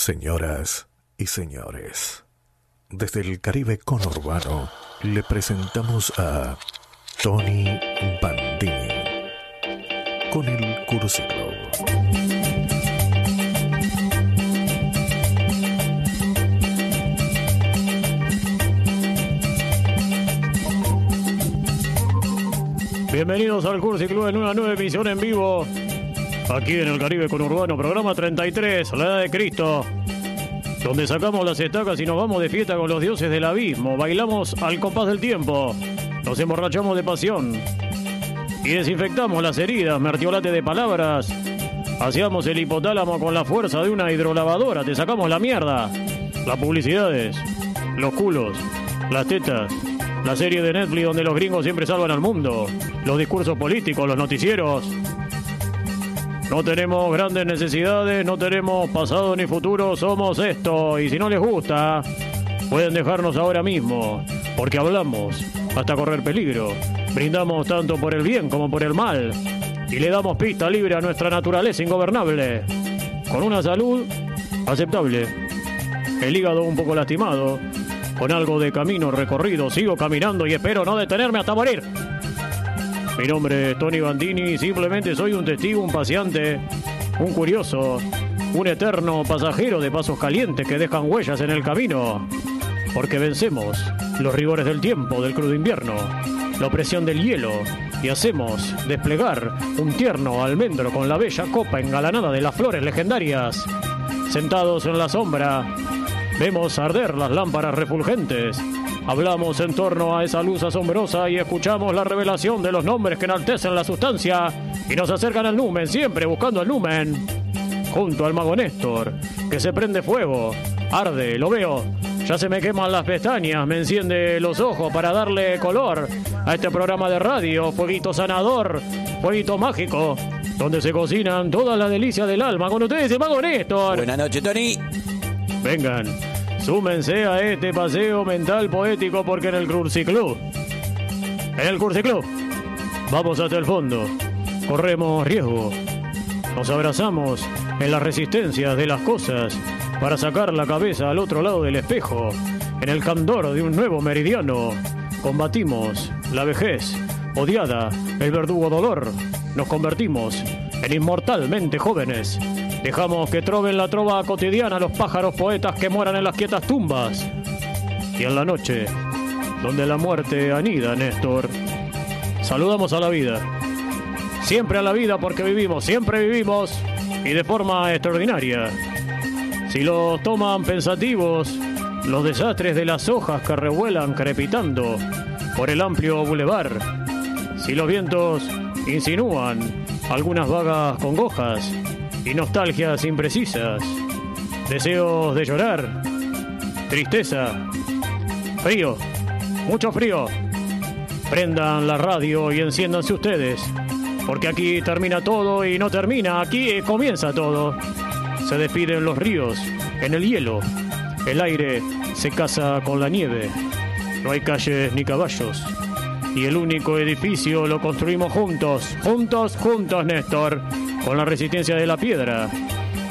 Señoras y señores, desde el Caribe conurbano le presentamos a Tony Bandini con el Club. Bienvenidos al Cursi Club en una nueva emisión en vivo. Aquí en el Caribe Conurbano, programa 33, la edad de Cristo. Donde sacamos las estacas y nos vamos de fiesta con los dioses del abismo. Bailamos al compás del tiempo. Nos emborrachamos de pasión. Y desinfectamos las heridas, mertiolate de palabras. Hacíamos el hipotálamo con la fuerza de una hidrolavadora. Te sacamos la mierda. Las publicidades, los culos, las tetas, la serie de Netflix donde los gringos siempre salvan al mundo, los discursos políticos, los noticieros. No tenemos grandes necesidades, no tenemos pasado ni futuro, somos esto. Y si no les gusta, pueden dejarnos ahora mismo, porque hablamos hasta correr peligro. Brindamos tanto por el bien como por el mal. Y le damos pista libre a nuestra naturaleza ingobernable. Con una salud aceptable. El hígado un poco lastimado. Con algo de camino recorrido, sigo caminando y espero no detenerme hasta morir. Mi nombre es Tony Bandini, simplemente soy un testigo, un paciente, un curioso, un eterno pasajero de pasos calientes que dejan huellas en el camino. Porque vencemos los rigores del tiempo, del crudo invierno, la opresión del hielo y hacemos desplegar un tierno almendro con la bella copa engalanada de las flores legendarias. Sentados en la sombra, vemos arder las lámparas refulgentes Hablamos en torno a esa luz asombrosa y escuchamos la revelación de los nombres que enaltecen la sustancia y nos acercan al numen, siempre buscando el numen. Junto al mago Néstor, que se prende fuego, arde, lo veo. Ya se me queman las pestañas, me enciende los ojos para darle color a este programa de radio, fueguito sanador, fueguito mágico, donde se cocinan todas las delicias del alma. Con ustedes el mago Néstor. Buenas noches, Tony. Vengan, Súmense a este paseo mental poético porque en el Club, en el Club, vamos hasta el fondo, corremos riesgo, nos abrazamos en la resistencia de las cosas para sacar la cabeza al otro lado del espejo, en el candor de un nuevo meridiano, combatimos la vejez, odiada, el verdugo dolor, nos convertimos en inmortalmente jóvenes Dejamos que troben la trova cotidiana los pájaros poetas que mueran en las quietas tumbas. Y en la noche, donde la muerte anida, Néstor, saludamos a la vida. Siempre a la vida porque vivimos, siempre vivimos y de forma extraordinaria. Si los toman pensativos, los desastres de las hojas que revuelan crepitando por el amplio bulevar, si los vientos insinúan algunas vagas congojas, y nostalgias imprecisas, deseos de llorar, tristeza, frío, mucho frío. Prendan la radio y enciéndanse ustedes, porque aquí termina todo y no termina, aquí comienza todo. Se despiden los ríos en el hielo, el aire se casa con la nieve, no hay calles ni caballos. Y el único edificio lo construimos juntos, juntos, juntos, Néstor con la resistencia de la piedra.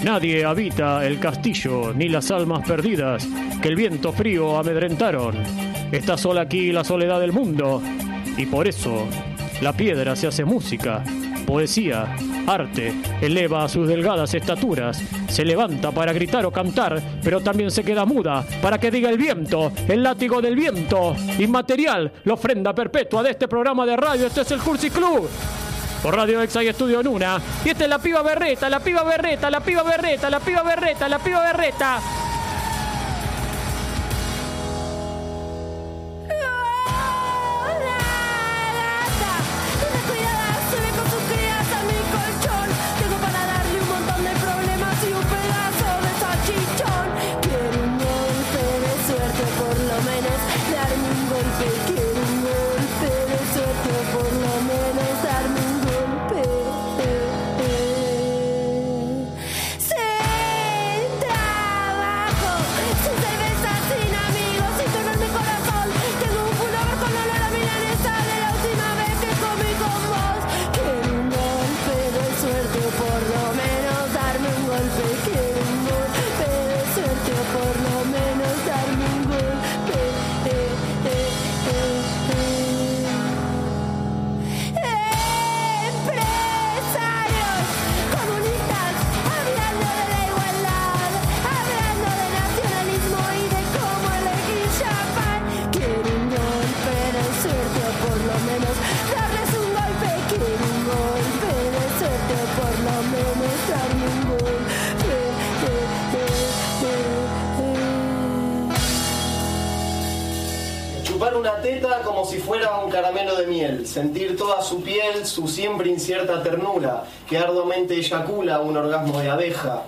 Nadie habita el castillo, ni las almas perdidas que el viento frío amedrentaron. Está sola aquí la soledad del mundo, y por eso la piedra se hace música, poesía, arte, eleva a sus delgadas estaturas, se levanta para gritar o cantar, pero también se queda muda para que diga el viento, el látigo del viento, inmaterial, la ofrenda perpetua de este programa de radio. Este es el Cursi Club por Radio Exa y Estudio Nuna. Y esta es la piba berreta, la piba berreta, la piba berreta, la piba berreta, la piba berreta. Caramelo de miel, sentir toda su piel, su siempre incierta ternura, que arduamente eyacula un orgasmo de abeja.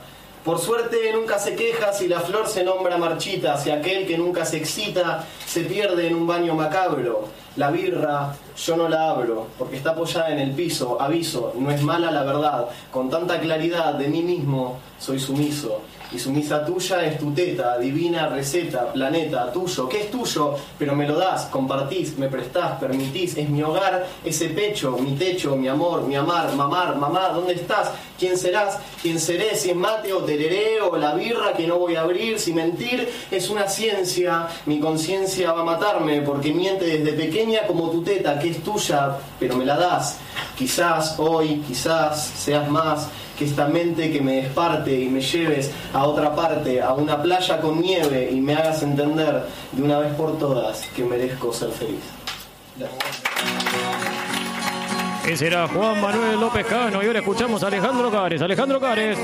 Por suerte nunca se queja si la flor se nombra marchita, si aquel que nunca se excita se pierde en un baño macabro. La birra, yo no la abro, porque está apoyada en el piso, aviso, no es mala la verdad, con tanta claridad de mí mismo soy sumiso y su misa tuya es tu teta, divina receta, planeta, tuyo, ¿qué es tuyo? Pero me lo das, compartís, me prestás, permitís, es mi hogar, ese pecho, mi techo, mi amor, mi amar, mamar, mamá, ¿dónde estás? ¿Quién serás? ¿Quién seré? Si es mate o tereré o la birra que no voy a abrir, si mentir es una ciencia, mi conciencia va a matarme porque miente desde pequeña como tu teta, que es tuya, pero me la das. Quizás hoy, quizás seas más que esta mente que me desparte y me lleves a otra parte, a una playa con nieve y me hagas entender de una vez por todas que merezco ser feliz. Ese era Juan Manuel López Cano y ahora escuchamos a Alejandro Cares. Alejandro Cares.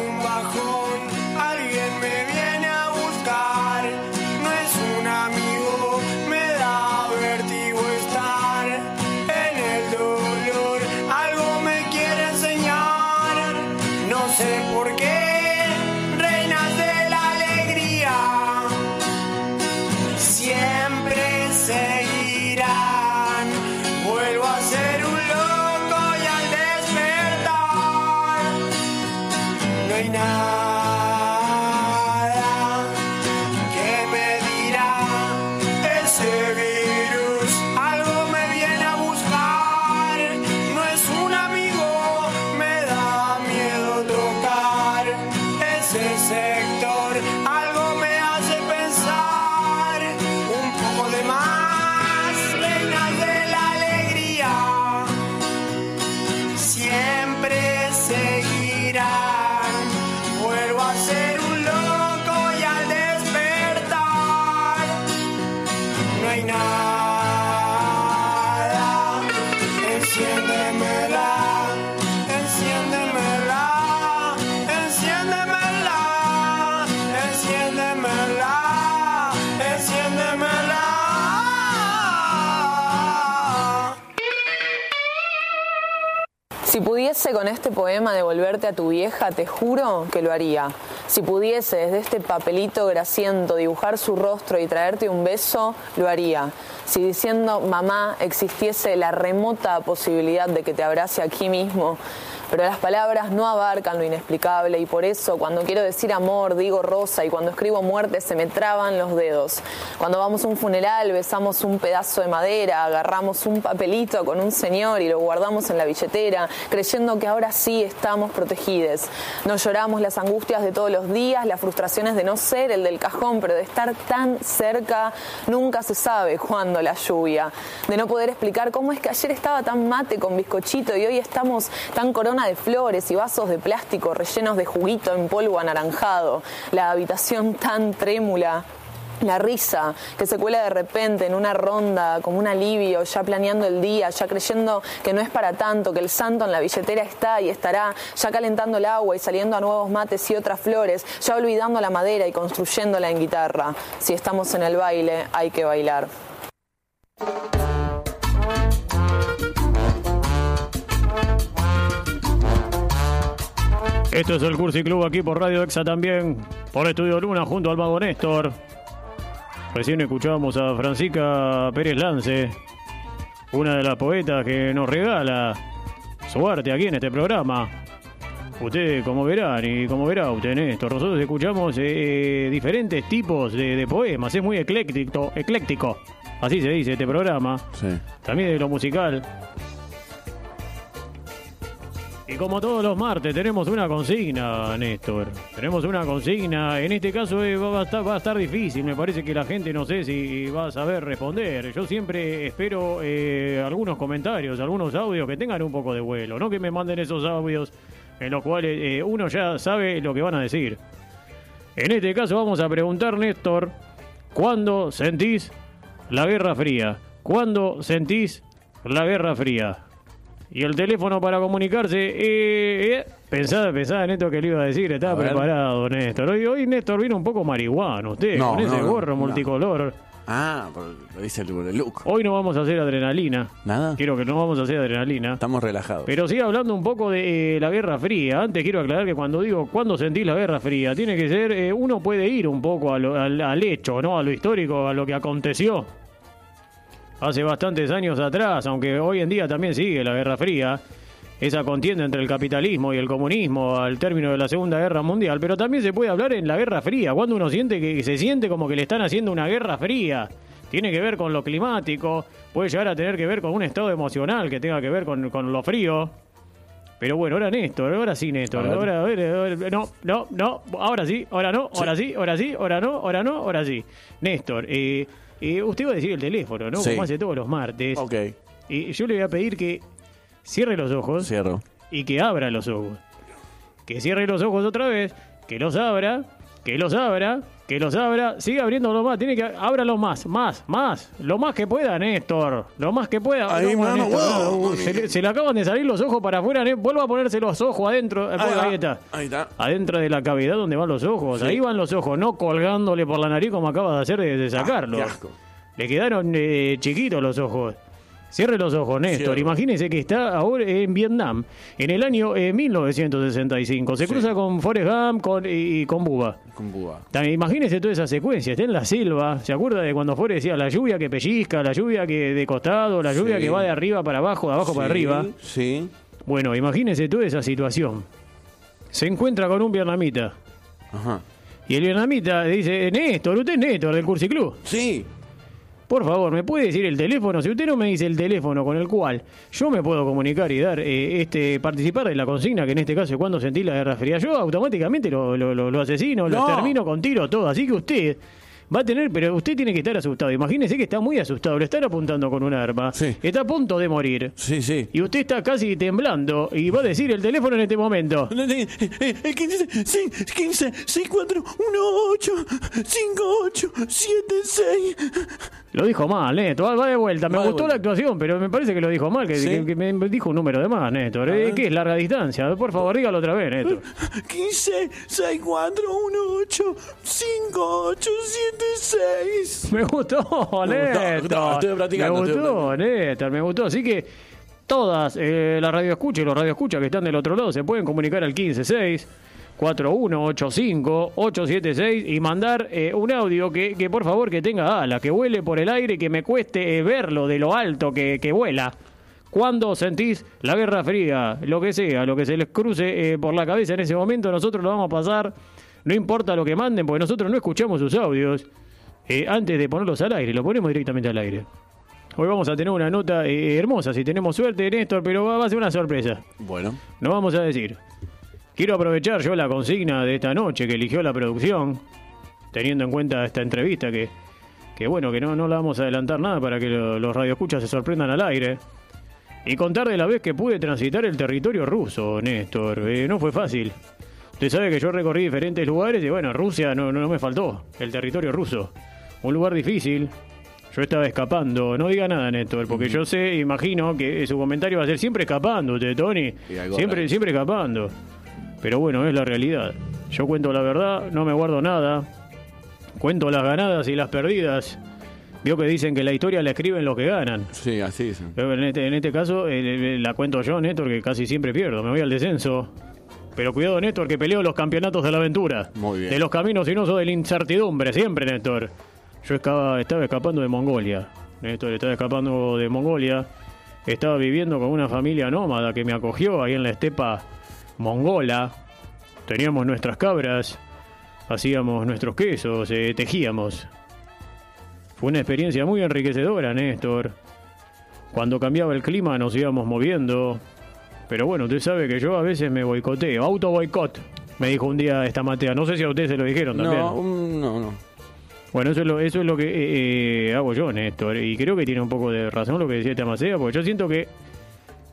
Con este poema devolverte a tu vieja, te juro que lo haría. Si pudiese desde este papelito grasiento dibujar su rostro y traerte un beso, lo haría. Si diciendo mamá existiese la remota posibilidad de que te abrace aquí mismo, pero las palabras no abarcan lo inexplicable y por eso cuando quiero decir amor digo rosa y cuando escribo muerte se me traban los dedos. Cuando vamos a un funeral besamos un pedazo de madera, agarramos un papelito con un señor y lo guardamos en la billetera, creyendo que ahora sí estamos protegidos. No lloramos las angustias de todos los días, las frustraciones de no ser el del cajón, pero de estar tan cerca, nunca se sabe cuándo la lluvia. De no poder explicar cómo es que ayer estaba tan mate con bizcochito y hoy estamos tan corona de flores y vasos de plástico rellenos de juguito en polvo anaranjado. La habitación tan trémula. La risa que se cuela de repente en una ronda, como un alivio, ya planeando el día, ya creyendo que no es para tanto, que el santo en la billetera está y estará, ya calentando el agua y saliendo a nuevos mates y otras flores, ya olvidando la madera y construyéndola en guitarra. Si estamos en el baile, hay que bailar. Esto es el Cursi Club aquí por Radio Exa también, por Estudio Luna junto al Mago Néstor. Recién escuchábamos a Francisca Pérez Lance, una de las poetas que nos regala su arte aquí en este programa. Usted, como verán y como verá usted, Néstor, nosotros escuchamos eh, diferentes tipos de, de poemas, es muy ecléctico, ecléctico, así se dice este programa, Sí. también de lo musical. Y como todos los martes tenemos una consigna, Néstor. Tenemos una consigna. En este caso eh, va, a estar, difícil. Me parece que la gente no sé si va a saber responder. Yo siempre espero eh, algunos comentarios, algunos audios que tengan un poco de vuelo. No que me manden esos audios en los cuales eh, uno ya sabe lo que van a decir. En este caso vamos a preguntar, Néstor, ¿cuándo sentís la Guerra Fría? ¿Cuándo sentís la Guerra Fría? Y el teléfono para comunicarse, eh, eh, pensaba, pensaba Néstor que le iba a decir, estaba A preparado Néstor. Hoy, hoy Néstor vino un poco marihuano, usted, No, con ese no, gorro multicolor. Ah, por- lo dice el, look. Hoy no vamos a hacer adrenalina. Nada. Quiero que no vamos a hacer adrenalina. Estamos relajados. Pero sí hablando un poco de eh, la Guerra Fría. Antes quiero aclarar que cuando digo cuando sentís la Guerra Fría, tiene que ser, eh, uno puede ir un poco a lo- al, al hecho, ¿no? A lo histórico, a lo que aconteció hace bastantes años atrás, aunque hoy en día también sigue la Guerra Fría. Esa contienda entre el capitalismo y el comunismo al término de la Segunda Guerra Mundial, pero también se puede hablar en la Guerra Fría, cuando uno siente que se siente como que le están haciendo una guerra fría. Tiene que ver con lo climático, puede llegar a tener que ver con un estado emocional que tenga que ver con, con lo frío. Pero bueno, ahora Néstor, ahora sí Néstor, A ahora, a ver, a ver, no, no, no, ahora sí, ahora no, ahora sí, ahora sí, ahora no, ahora no, ahora sí. Néstor, eh, eh, usted va a decir el teléfono, ¿no? Sí. Como hace todos los martes. Ok, Y yo le voy a pedir que cierre los ojos cierro. y que abra los ojos. Que cierre los ojos otra vez, que los abra, que los abra, que los abra, siga abriéndolos más, tiene que ábralos más, más, más, lo más que pueda, Néstor, lo más que pueda. Ahí, No, mano, Néstor, wow, no, mami. se, le, se le acaban de salir los ojos para afuera, Néstor. vuelva a ponerse los ojos adentro, eh, Ahí ahí está. Ahí está. Adentro de la cavidad donde van los ojos, Sí. ahí van los ojos, no colgándole por la nariz como acaba de hacer de, de. Ah, qué asco. Le quedaron eh, chiquitos los ojos. Cierre los ojos, Néstor. Imagínese que está ahora en Vietnam, en el año eh, 1965. Se Sí. cruza con Forrest Gump con, y, y con Bubba. Con búa. También Imagínese toda esa secuencia. Está en la selva. ¿Se acuerda de cuando Forrest decía la lluvia que pellizca, la lluvia que de costado, la lluvia Sí. que va de arriba para abajo, de abajo para arriba? Sí. Bueno, imagínese toda esa situación. Se encuentra con un vietnamita. Ajá. Y el vietnamita dice, Néstor, usted es Néstor del Cursi Club. Sí. Por favor, ¿me puede decir el teléfono? Si usted no me dice el teléfono con el cual yo me puedo comunicar y dar eh, este participar de la consigna, que en este caso es cuando sentí la guerra fría, yo automáticamente lo, lo, lo- lo asesino, lo No. termino con tiro, todo. Así que usted va a tener, pero usted tiene que estar asustado. Imagínese que está muy asustado, le están apuntando con un arma, Sí. está a punto de morir. Sí, sí. Y usted está casi temblando y va a decir el teléfono en este momento. Eh, 15, sí, 15, 6, 4, 1, 8, 5, 8, 7, 6. Lo dijo mal, Néstor. Va de vuelta. Me Va gustó vuelta. la actuación, pero me parece que lo dijo mal, que, ¿Sí? que- que me dijo un número de más, Néstor. Eh. ¿Qué es larga distancia? Por favor, dígalo otra vez, Néstor. 15, 6, 4, 1, 8, 5, 8, 7, 6. Me gustó, Néstor. estoy practicando, Me estoy gustó, Néstor, me gustó. Así que todas eh, las radioescuchas y los radioescuchas que están del otro lado se pueden comunicar al 156 4185 876 y mandar eh, un audio que, que por favor que tenga ala, que vuele por el aire, que me cueste eh, verlo de lo alto que, que vuela. Cuando sentís la guerra fría, lo que sea, lo que se les cruce eh, por la cabeza en ese momento, nosotros lo vamos a pasar. No importa lo que manden, porque nosotros no escuchamos sus audios. Eh, antes de ponerlos al aire, lo ponemos directamente al aire. Hoy vamos a tener una nota eh, hermosa, si tenemos suerte, Néstor, pero va, va a ser una sorpresa. Bueno, No vamos a decir. Quiero aprovechar yo la consigna de esta noche que eligió la producción, teniendo en cuenta esta entrevista que, que bueno, que no, no la vamos a adelantar nada para que lo- los radioescuchas se sorprendan al aire. Y contar de la vez que pude transitar el territorio ruso, Néstor. Eh, no fue fácil. Usted sabe que yo recorrí diferentes lugares y bueno, Rusia no, no, no me faltó. El territorio ruso. Un lugar difícil. Yo estaba escapando. No diga nada, Néstor, porque yo sé, imagino que su comentario va a ser siempre escapando, usted, Tony. Siempre, siempre escapando. Pero bueno, es la realidad. Yo cuento la verdad, no me guardo nada. Cuento las ganadas y las perdidas. Vio que dicen que la historia la escriben los que ganan. sí, así es. Pero en este, en este caso eh, eh, la cuento yo, Néstor, que casi siempre pierdo. Me voy al descenso. Pero cuidado, Néstor, que peleo los campeonatos de la aventura. Muy bien. De los caminos sinuosos de la incertidumbre, siempre, Néstor. Yo estaba escapando de Mongolia. Néstor, estaba escapando de Mongolia. Estaba viviendo con una familia nómada que me acogió ahí en la estepa mongola. Teníamos nuestras cabras, hacíamos nuestros quesos, eh, tejíamos. Fue una experiencia muy enriquecedora, Néstor. Cuando cambiaba el clima nos íbamos moviendo. Pero bueno, usted sabe que yo a veces me boicoteo. Auto boicot, me dijo un día esta Matea. No sé si a usted se lo dijeron también. No, no, no. Bueno, eso es lo, eso es lo que eh, eh, hago yo, Néstor. Y creo que tiene un poco de razón lo que decía esta Macea, porque yo siento que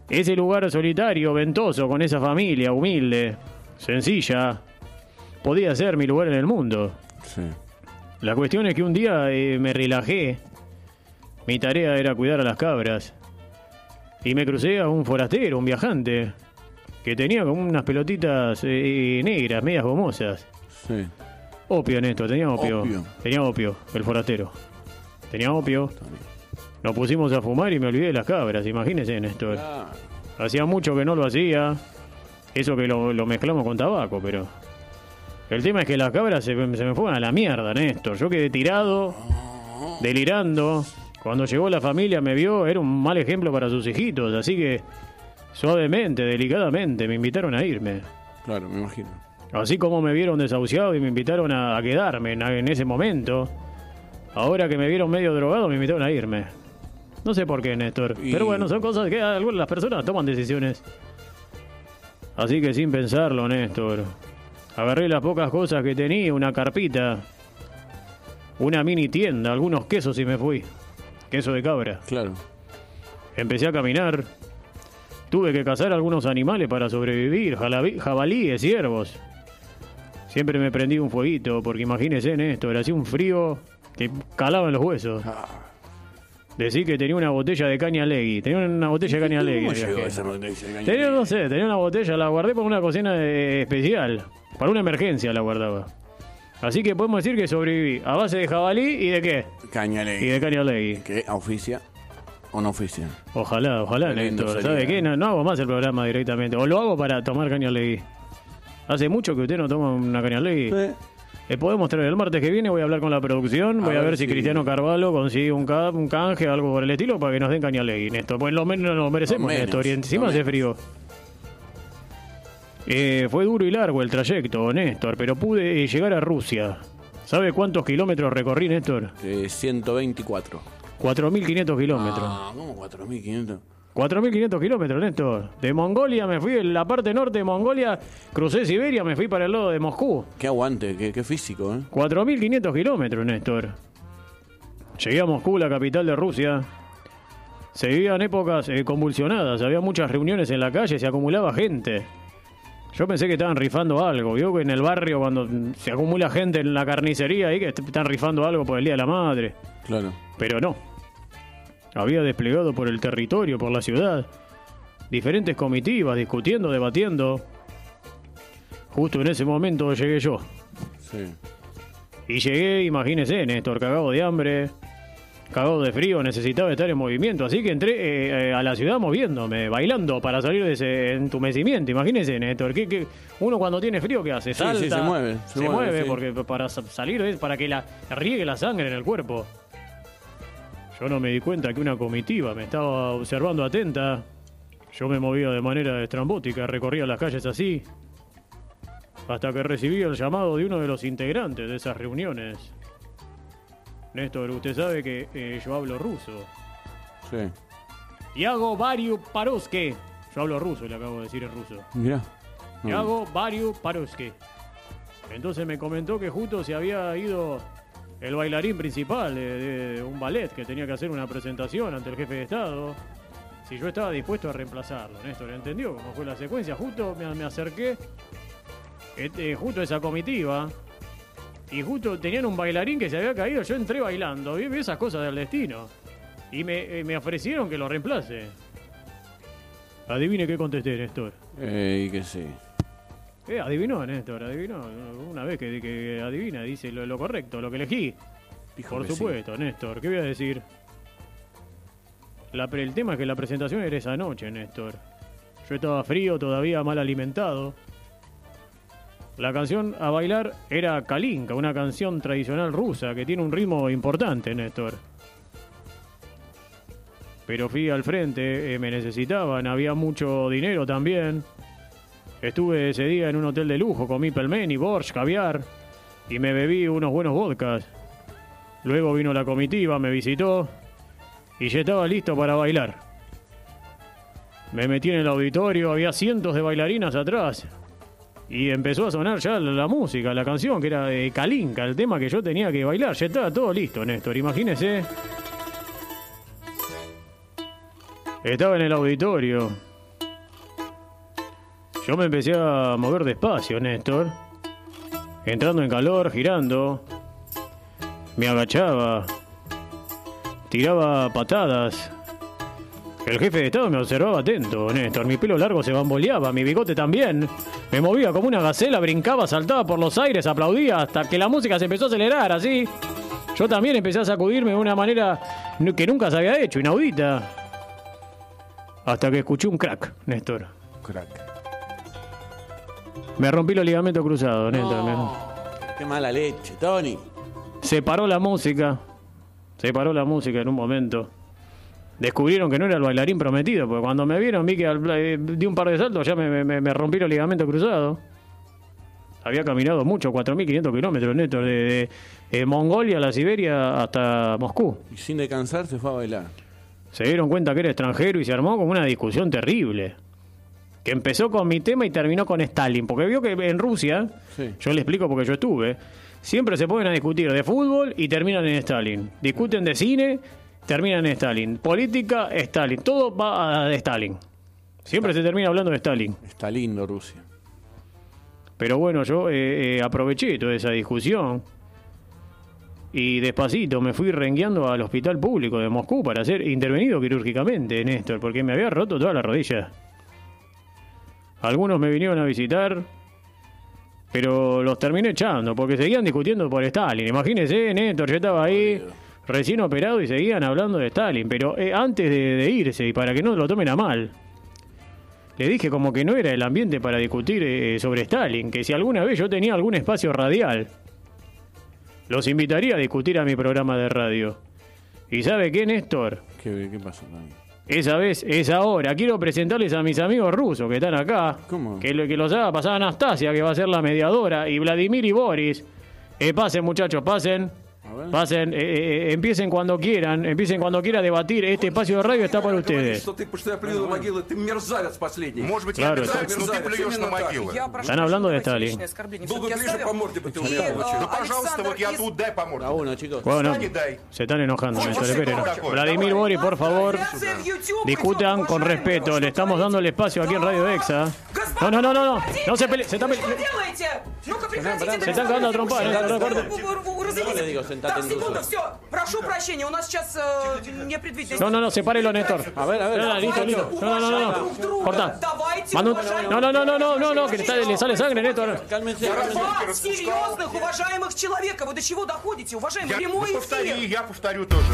ese lugar solitario, ventoso, con esa familia humilde, sencilla, podía ser mi lugar en el mundo. Sí. La cuestión es que un día eh, me relajé. Mi tarea era cuidar a las cabras. Y me crucé a un forastero, un viajante, que tenía como unas pelotitas eh, negras, medias gomosas. Sí. Opio, Néstor, tenía opio. Opio. Tenía opio, el forastero. Tenía opio. Nos pusimos a fumar y me olvidé de las cabras, imagínense, Néstor. Claro. Hacía mucho que no lo hacía. Eso que lo, lo mezclamos con tabaco, pero. El tema es que las cabras se, se me fueron a la mierda, Néstor. Yo quedé tirado, delirando. Cuando llegó la familia me vio, era un mal ejemplo para sus hijitos, así que suavemente, delicadamente, me invitaron a irme. Claro, me imagino. Así como me vieron desahuciado y me invitaron a, a quedarme en, en ese momento, ahora que me vieron medio drogado me invitaron a irme. No sé por qué, Néstor. Y- Pero bueno, son cosas que algunas las personas toman decisiones. Así que sin pensarlo, Néstor. Agarré las pocas cosas que tenía, una carpita, una mini tienda, algunos quesos y me fui. Queso de cabra. Claro. Empecé a caminar. Tuve que cazar algunos animales para sobrevivir, jalabi- jabalíes, ciervos. Siempre me prendí un fueguito, porque imagínese, Néstor, hacía un frío que calaba en los huesos. Decí que tenía una botella de caña legui. Tenía una botella de caña legui. ¿Cómo llegó viajé. esa noticia de caña Tenía, no sé, tenía una botella, la guardé para una cocina eh, especial. Para una emergencia la guardaba. Así que podemos decir que sobreviví. A base de jabalí y de qué? Caña Y de caña legui. ¿Qué? ¿Oficia o no oficia? Ojalá, ojalá, Qué lindo Néstor. sería. ¿Sabe qué? No, no hago más el programa directamente. O lo hago para tomar caña legui. Hace mucho que usted no toma una caña legui. Eh, podemos traer el martes que viene, voy a hablar con la producción, voy a, ver, si, Cristiano Carvalho consigue un, ca- un canje, algo por el estilo, para que nos den caña legui, Néstor. Pues lo menos lo merecemos, Lo menos, Néstor, y encima lo hace frío. Eh, fue duro y largo el trayecto, Néstor, pero pude eh, llegar a Rusia. ¿Sabe cuántos kilómetros recorrí, Néstor? Eh, 124. 4.500 kilómetros. Ah, ¿cómo 4.500? 4.500 kilómetros, Néstor. De Mongolia me fui, en la parte norte de Mongolia, crucé Siberia, me fui para el lado de Moscú. Qué aguante, qué, qué físico, ¿eh? 4.500 kilómetros, Néstor. Llegué a Moscú, la capital de Rusia. Se vivían épocas eh, convulsionadas, había muchas reuniones en la calle, se acumulaba gente. Yo pensé que estaban rifando algo. Vio que en el barrio, cuando se acumula gente en la carnicería, ahí que est- están rifando algo por el Día de la Madre. Claro. Pero no. Había desplegado por el territorio, por la ciudad, diferentes comitivas discutiendo, debatiendo. Justo en ese momento llegué yo. Sí. Y llegué, imagínese, Néstor, cagado de hambre, cagado de frío, necesitaba estar en movimiento. Así que entré eh, eh, a la ciudad moviéndome, bailando para salir de ese entumecimiento. Imagínese, Néstor, que, que uno cuando tiene frío, ¿qué hace? Salta, sí, se mueve, Se, se mueve, mueve, sí. porque para sa- salir es para que la riegue la sangre en el cuerpo. Yo no me di cuenta que una comitiva me estaba observando atenta. Yo me movía de manera estrambótica, recorría las calles así, hasta que recibí el llamado de uno de los integrantes de esas reuniones. Néstor, usted sabe que eh, yo hablo ruso. Sí. Yago Variu Paruske. Yo hablo ruso, le acabo de decir en ruso. Mirá. Yago Variu Paruske. Entonces me comentó que justo se había ido el bailarín principal de, de un ballet que tenía que hacer una presentación ante el jefe de Estado. Si yo estaba dispuesto a reemplazarlo, Néstor, ¿entendió cómo fue la secuencia? Justo me, me acerqué, este, justo a esa comitiva, y justo tenían un bailarín que se había caído, yo entré bailando, vi, esas cosas del destino, y me, eh, me ofrecieron que lo reemplace. Adivine qué contesté, Néstor. Eh, y que sí. Eh, adivinó, Néstor, adivinó. Una vez que, que adivina, dice lo, lo correcto, lo que elegí. Dijo Por que sí. supuesto, Néstor. ¿Qué voy a decir? La el tema es que la presentación era esa noche, Néstor. Yo estaba frío, todavía mal alimentado. La canción a bailar era Kalinka, una canción tradicional rusa que tiene un ritmo importante, Néstor. Pero fui al frente, eh, me necesitaban, había mucho dinero también. Estuve ese día en un hotel de lujo, comí pelmeni, borsch, caviar y me bebí unos buenos vodkas. Luego vino la comitiva, me visitó y ya estaba listo para bailar. Me metí en el auditorio, había cientos de bailarinas atrás y empezó a sonar ya la, música, la canción que era de Kalinka, el tema que yo tenía que bailar. Ya estaba todo listo, Néstor, imagínese. Estaba en el auditorio. Yo me empecé a mover despacio, Néstor. Entrando en calor, girando. Me agachaba. Tiraba patadas. El jefe de Estado me observaba atento, Néstor. Mi pelo largo se bamboleaba, mi bigote también. Me movía como una gacela, brincaba, saltaba por los aires, aplaudía hasta que la música se empezó a acelerar, así. Yo también empecé a sacudirme de una manera que nunca se había hecho, inaudita. Hasta que escuché un crack, Néstor. Crack. Me rompí los ligamentos cruzados, Néstor. me- Qué mala leche, Tony. Se paró la música. Se paró la música en un momento. Descubrieron que no era el bailarín prometido, porque cuando me vieron vi que al- eh, di un par de saltos, ya me, me- me rompí los ligamentos cruzados. Había caminado mucho, 4.500 kilómetros, Néstor, de, de, eh, Mongolia a la Siberia hasta Moscú. Y sin descansar se fue a bailar. Se dieron cuenta que era extranjero y se armó como una discusión terrible. Que empezó con mi tema y terminó con Stalin. Porque vio que en Rusia, Sí. yo le explico porque yo estuve, siempre se ponen a discutir de fútbol y terminan en Stalin. Discuten de cine, terminan en Stalin. Política, Stalin. Todo va a de Stalin. Siempre se termina hablando de Stalin. Está lindo Rusia. Pero bueno, yo eh, eh, aproveché toda esa discusión y despacito me fui rengueando al hospital público de Moscú para ser intervenido quirúrgicamente, Néstor, porque me había roto toda la rodilla. Algunos me vinieron a visitar, pero los terminé echando porque seguían discutiendo por Stalin. Imagínese, Néstor, yo estaba ahí recién operado y seguían hablando de Stalin, pero eh, antes de, de irse y para que no lo tomen a mal. Le dije como que no era el ambiente para discutir eh, sobre Stalin, que si alguna vez yo tenía algún espacio radial, los invitaría a discutir a mi programa de radio. ¿Y sabe qué, Néstor? ¿Qué, qué pasó? Esa vez es ahora. Quiero presentarles a mis amigos rusos que están acá. ¿Cómo? Que, lo- que los haga pasar Anastasia, que va a ser la mediadora, y Vladimir y Boris. Eh, pasen, muchachos, pasen. Pasen, eh, eh, eh, empiecen cuando quieran, empiecen cuando quieran a debatir. Este espacio de radio está para ustedes. Claro, están hablando de Stalin. Bueno, se están enojando. Vladimir Bori, por favor, discutan con respeto. Le estamos dando el espacio aquí en Radio Exa. No, no, no, no, no. No se peleen. Se está Ну-ка, прекратите. Это все. Прошу прощения, у нас сейчас непредвиденное. No, no, no, sepárelo, Néstor. A ver, a ver. Listo, listo. No, no, no, no. Corta. Manu... No, no, no, no, no, no, no, que le sale сами, Нетор. Два серьезных, уважаемых человека. Вы до чего доходите, уважаемый? Я повтори, я повторю тоже.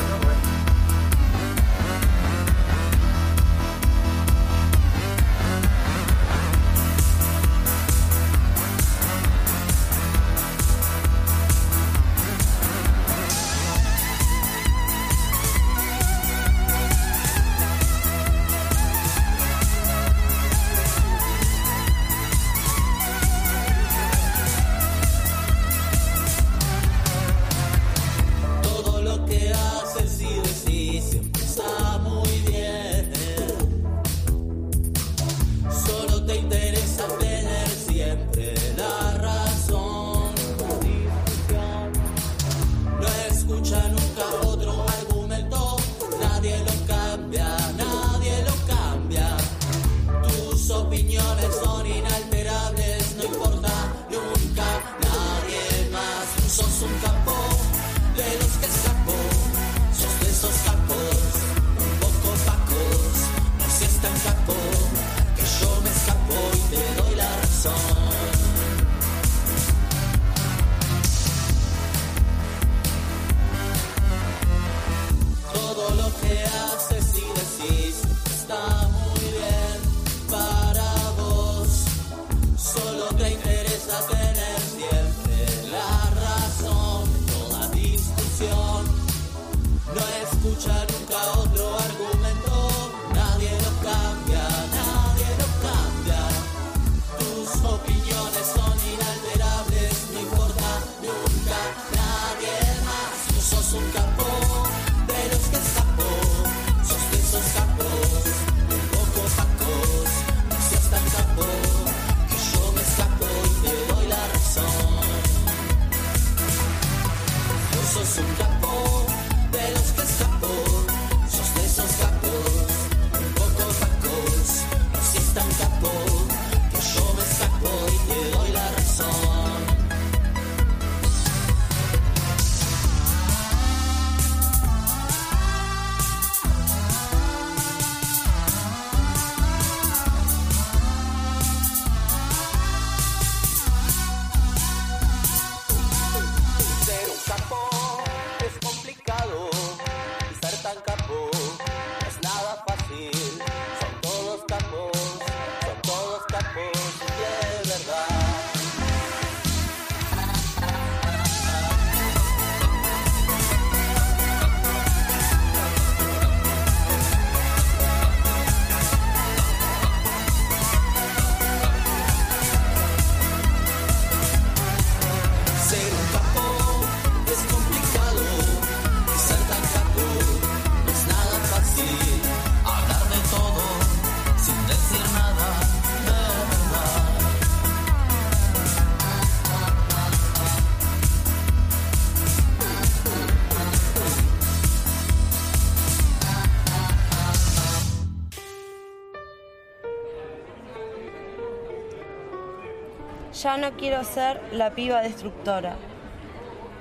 Ya no quiero ser la piba destructora.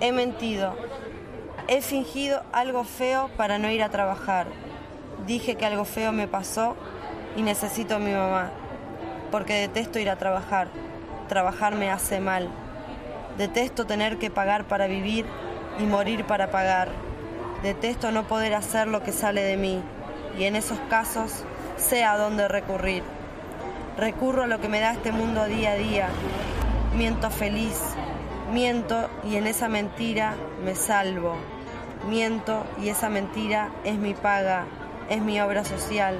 He mentido. He fingido algo feo para no ir a trabajar. Dije que algo feo me pasó y necesito a mi mamá. Porque detesto ir a trabajar. Trabajar me hace mal. Detesto tener que pagar para vivir y morir para pagar. Detesto no poder hacer lo que sale de mí. Y en esos casos sé a dónde recurrir. Recurro a lo que me da este mundo día a día. Miento feliz, miento y en esa mentira me salvo. Miento y esa mentira es mi paga, es mi obra social.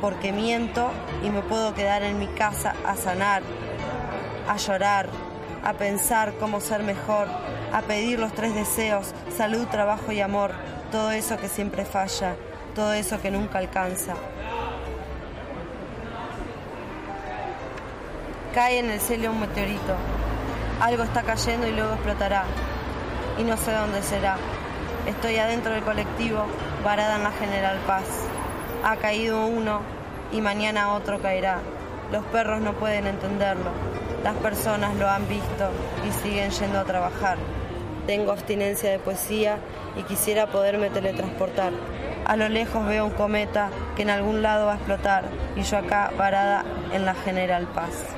Porque miento y me puedo quedar en mi casa a sanar, a llorar, a pensar cómo ser mejor, a pedir los tres deseos, salud, trabajo y amor, todo eso que siempre falla, todo eso que nunca alcanza. Cae en el cielo un meteorito. Algo está cayendo y luego explotará. Y no sé dónde será. Estoy adentro del colectivo, varada en la General Paz. Ha caído uno y mañana otro caerá. Los perros no pueden entenderlo. Las personas lo han visto y siguen yendo a trabajar. Tengo abstinencia de poesía y quisiera poderme teletransportar. A lo lejos veo un cometa que en algún lado va a explotar y yo acá varada en la General Paz.